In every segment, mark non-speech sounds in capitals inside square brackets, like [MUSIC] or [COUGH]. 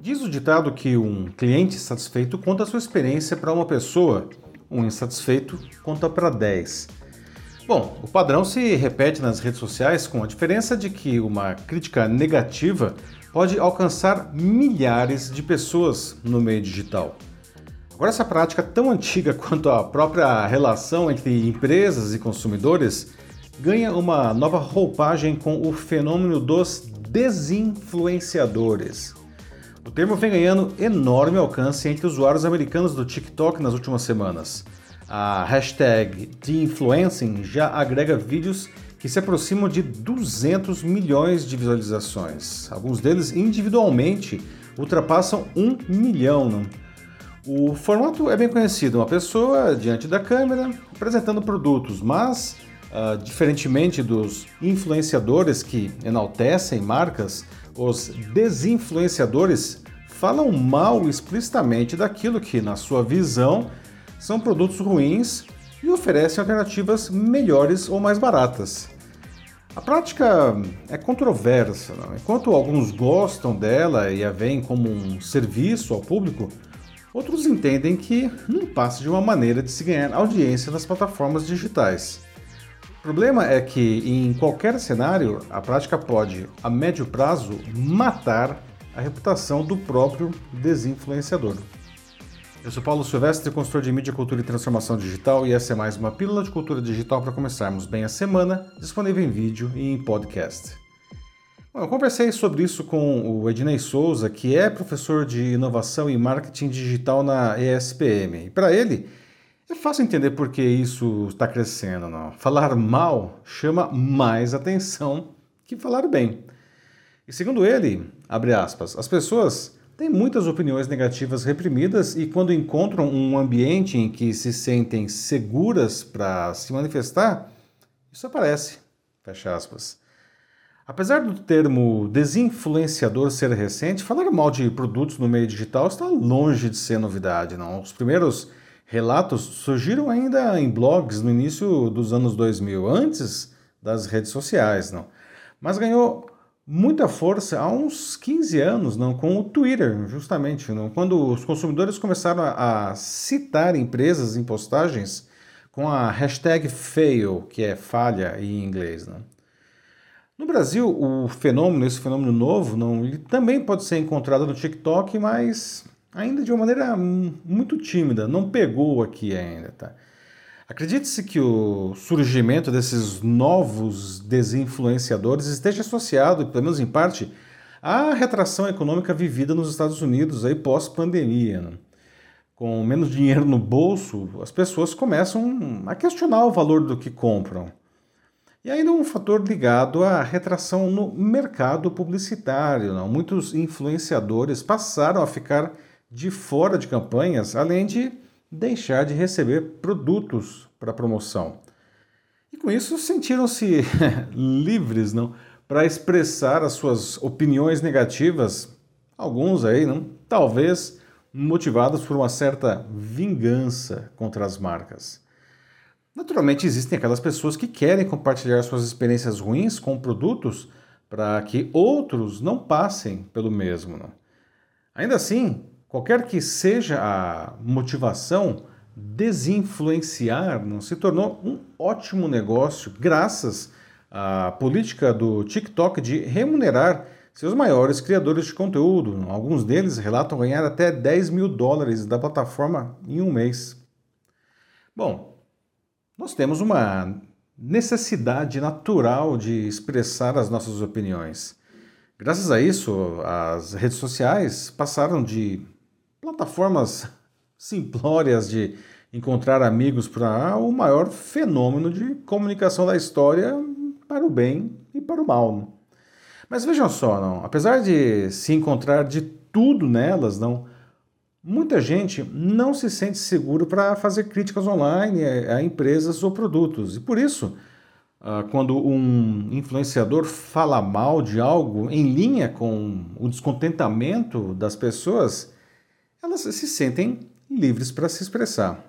Diz o ditado que um cliente satisfeito conta sua experiência para uma pessoa, um insatisfeito conta para 10. Bom, o padrão se repete nas redes sociais com a diferença de que uma crítica negativa pode alcançar milhares de pessoas no meio digital. Agora, essa prática tão antiga quanto a própria relação entre empresas e consumidores ganha uma nova roupagem com o fenômeno dos desinfluenciadores. O termo vem ganhando enorme alcance entre usuários americanos do TikTok nas últimas semanas. A hashtag TheInfluencing já agrega vídeos que se aproximam de 200 milhões de visualizações. Alguns deles individualmente ultrapassam um milhão. O formato é bem conhecido, uma pessoa diante da câmera apresentando produtos, mas uh, diferentemente dos influenciadores que enaltecem marcas, os desinfluenciadores falam mal explicitamente daquilo que, na sua visão, são produtos ruins e oferecem alternativas melhores ou mais baratas. A prática é controversa. Não? Enquanto alguns gostam dela e a veem como um serviço ao público, outros entendem que não passa de uma maneira de se ganhar audiência nas plataformas digitais. O problema é que, em qualquer cenário, a prática pode, a médio prazo, matar a reputação do próprio desinfluenciador. Eu sou Paulo Silvestre, consultor de mídia, cultura e transformação digital, e essa é mais uma pílula de cultura digital para começarmos bem a semana, disponível em vídeo e em podcast. Bom, eu conversei sobre isso com o Ednei Souza, que é professor de inovação e marketing digital na ESPM. E para ele, é fácil entender por que isso está crescendo, não? Falar mal chama mais atenção que falar bem. E segundo ele, abre aspas, as pessoas têm muitas opiniões negativas reprimidas e quando encontram um ambiente em que se sentem seguras para se manifestar, isso aparece. Fecha aspas. Apesar do termo desinfluenciador ser recente, falar mal de produtos no meio digital está longe de ser novidade, não. Os primeiros Relatos surgiram ainda em blogs no início dos anos 2000, antes das redes sociais, não. Mas ganhou muita força há uns 15 anos, não, com o Twitter, justamente, não, quando os consumidores começaram a, a citar empresas em postagens com a hashtag fail, que é falha em inglês, não. No Brasil, o fenômeno, esse fenômeno novo, não, ele também pode ser encontrado no TikTok, mas ainda de uma maneira muito tímida, não pegou aqui ainda, tá? Acredite-se que o surgimento desses novos desinfluenciadores esteja associado, pelo menos em parte, à retração econômica vivida nos Estados Unidos aí pós-pandemia. Né? Com menos dinheiro no bolso, as pessoas começam a questionar o valor do que compram. E ainda um fator ligado à retração no mercado publicitário. Muitos influenciadores passaram a ficar de fora de campanhas, além de deixar de receber produtos para promoção. E com isso sentiram-se [LAUGHS] livres, não, para expressar as suas opiniões negativas, alguns aí, não, talvez motivados por uma certa vingança contra as marcas. Naturalmente existem aquelas pessoas que querem compartilhar suas experiências ruins com produtos para que outros não passem pelo mesmo. Não? Ainda assim, Qualquer que seja a motivação, desinfluenciar não, se tornou um ótimo negócio graças à política do TikTok de remunerar seus maiores criadores de conteúdo. Alguns deles relatam ganhar até 10 mil dólares da plataforma em um mês. Bom, nós temos uma necessidade natural de expressar as nossas opiniões. Graças a isso, as redes sociais passaram de plataformas simplórias de encontrar amigos para o maior fenômeno de comunicação da história para o bem e para o mal. Mas vejam só, não, apesar de se encontrar de tudo nelas, não, muita gente não se sente seguro para fazer críticas online a empresas ou produtos. E por isso, ah, quando um influenciador fala mal de algo em linha com o descontentamento das pessoas, elas se sentem livres para se expressar.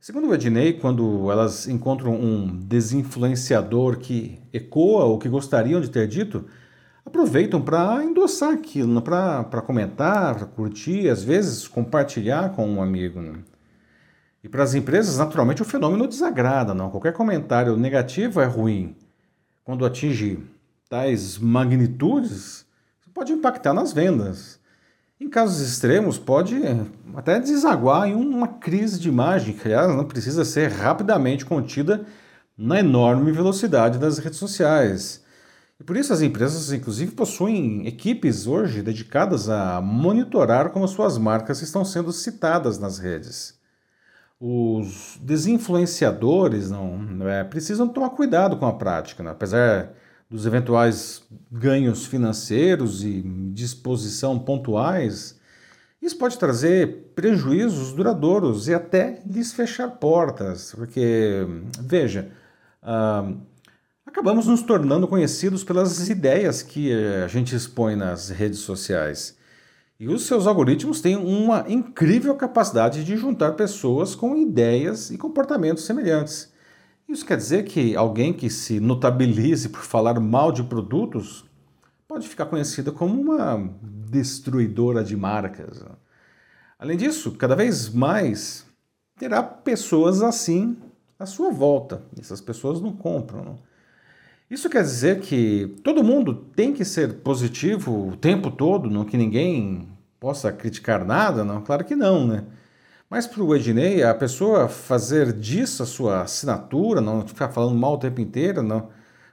Segundo o Ednei, quando elas encontram um desinfluenciador que ecoa o que gostariam de ter dito, aproveitam para endossar aquilo, para comentar, para curtir, às vezes compartilhar com um amigo. Né? E para as empresas, naturalmente, o fenômeno desagrada, não? Qualquer comentário negativo é ruim. Quando atinge tais magnitudes, pode impactar nas vendas. Em casos extremos, pode até desaguar em uma crise de imagem, que, aliás, não precisa ser rapidamente contida na enorme velocidade das redes sociais. E por isso as empresas, inclusive, possuem equipes hoje dedicadas a monitorar como suas marcas estão sendo citadas nas redes os desinfluenciadores não é, precisam tomar cuidado com a prática, né? apesar dos eventuais ganhos financeiros e disposição pontuais, isso pode trazer prejuízos duradouros e até lhes fechar portas, porque, veja, uh, acabamos nos tornando conhecidos pelas ideias que a gente expõe nas redes sociais. E os seus algoritmos têm uma incrível capacidade de juntar pessoas com ideias e comportamentos semelhantes. Isso quer dizer que alguém que se notabilize por falar mal de produtos pode ficar conhecida como uma destruidora de marcas. Além disso, cada vez mais terá pessoas assim à sua volta. Essas pessoas não compram. Não? Isso quer dizer que todo mundo tem que ser positivo o tempo todo, não que ninguém possa criticar nada? Não, claro que não, né? Mas para o Ednei, a pessoa fazer disso a sua assinatura, não ficar falando mal o tempo inteiro, não,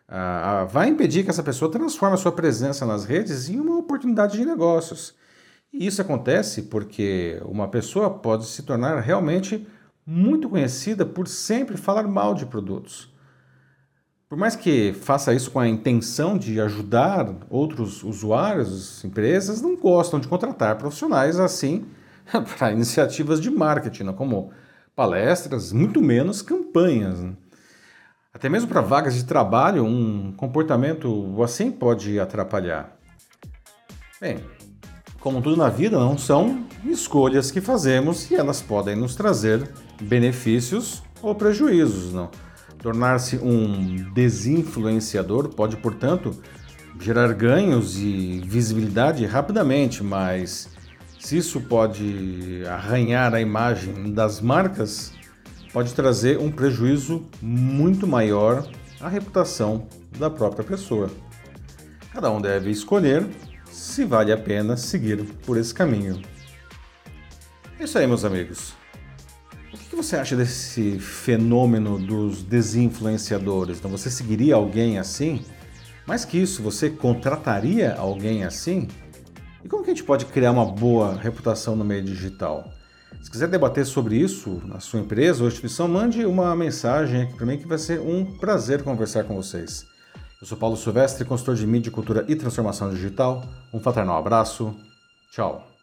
ah, vai impedir que essa pessoa transforme a sua presença nas redes em uma oportunidade de negócios. E isso acontece porque uma pessoa pode se tornar realmente muito conhecida por sempre falar mal de produtos. Por mais que faça isso com a intenção de ajudar outros usuários, empresas não gostam de contratar profissionais assim [LAUGHS] para iniciativas de marketing, não? como palestras, muito menos campanhas. Né? Até mesmo para vagas de trabalho, um comportamento assim pode atrapalhar. Bem, como tudo na vida, não são escolhas que fazemos e elas podem nos trazer benefícios ou prejuízos, não? Tornar-se um desinfluenciador pode, portanto, gerar ganhos e visibilidade rapidamente, mas se isso pode arranhar a imagem das marcas, pode trazer um prejuízo muito maior à reputação da própria pessoa. Cada um deve escolher se vale a pena seguir por esse caminho. É isso aí, meus amigos. O que você acha desse fenômeno dos desinfluenciadores? Então, você seguiria alguém assim? Mais que isso, você contrataria alguém assim? E como que a gente pode criar uma boa reputação no meio digital? Se quiser debater sobre isso na sua empresa ou instituição, mande uma mensagem aqui para mim que vai ser um prazer conversar com vocês. Eu sou Paulo Silvestre, consultor de mídia, cultura e transformação digital. Um fraternal abraço. Tchau.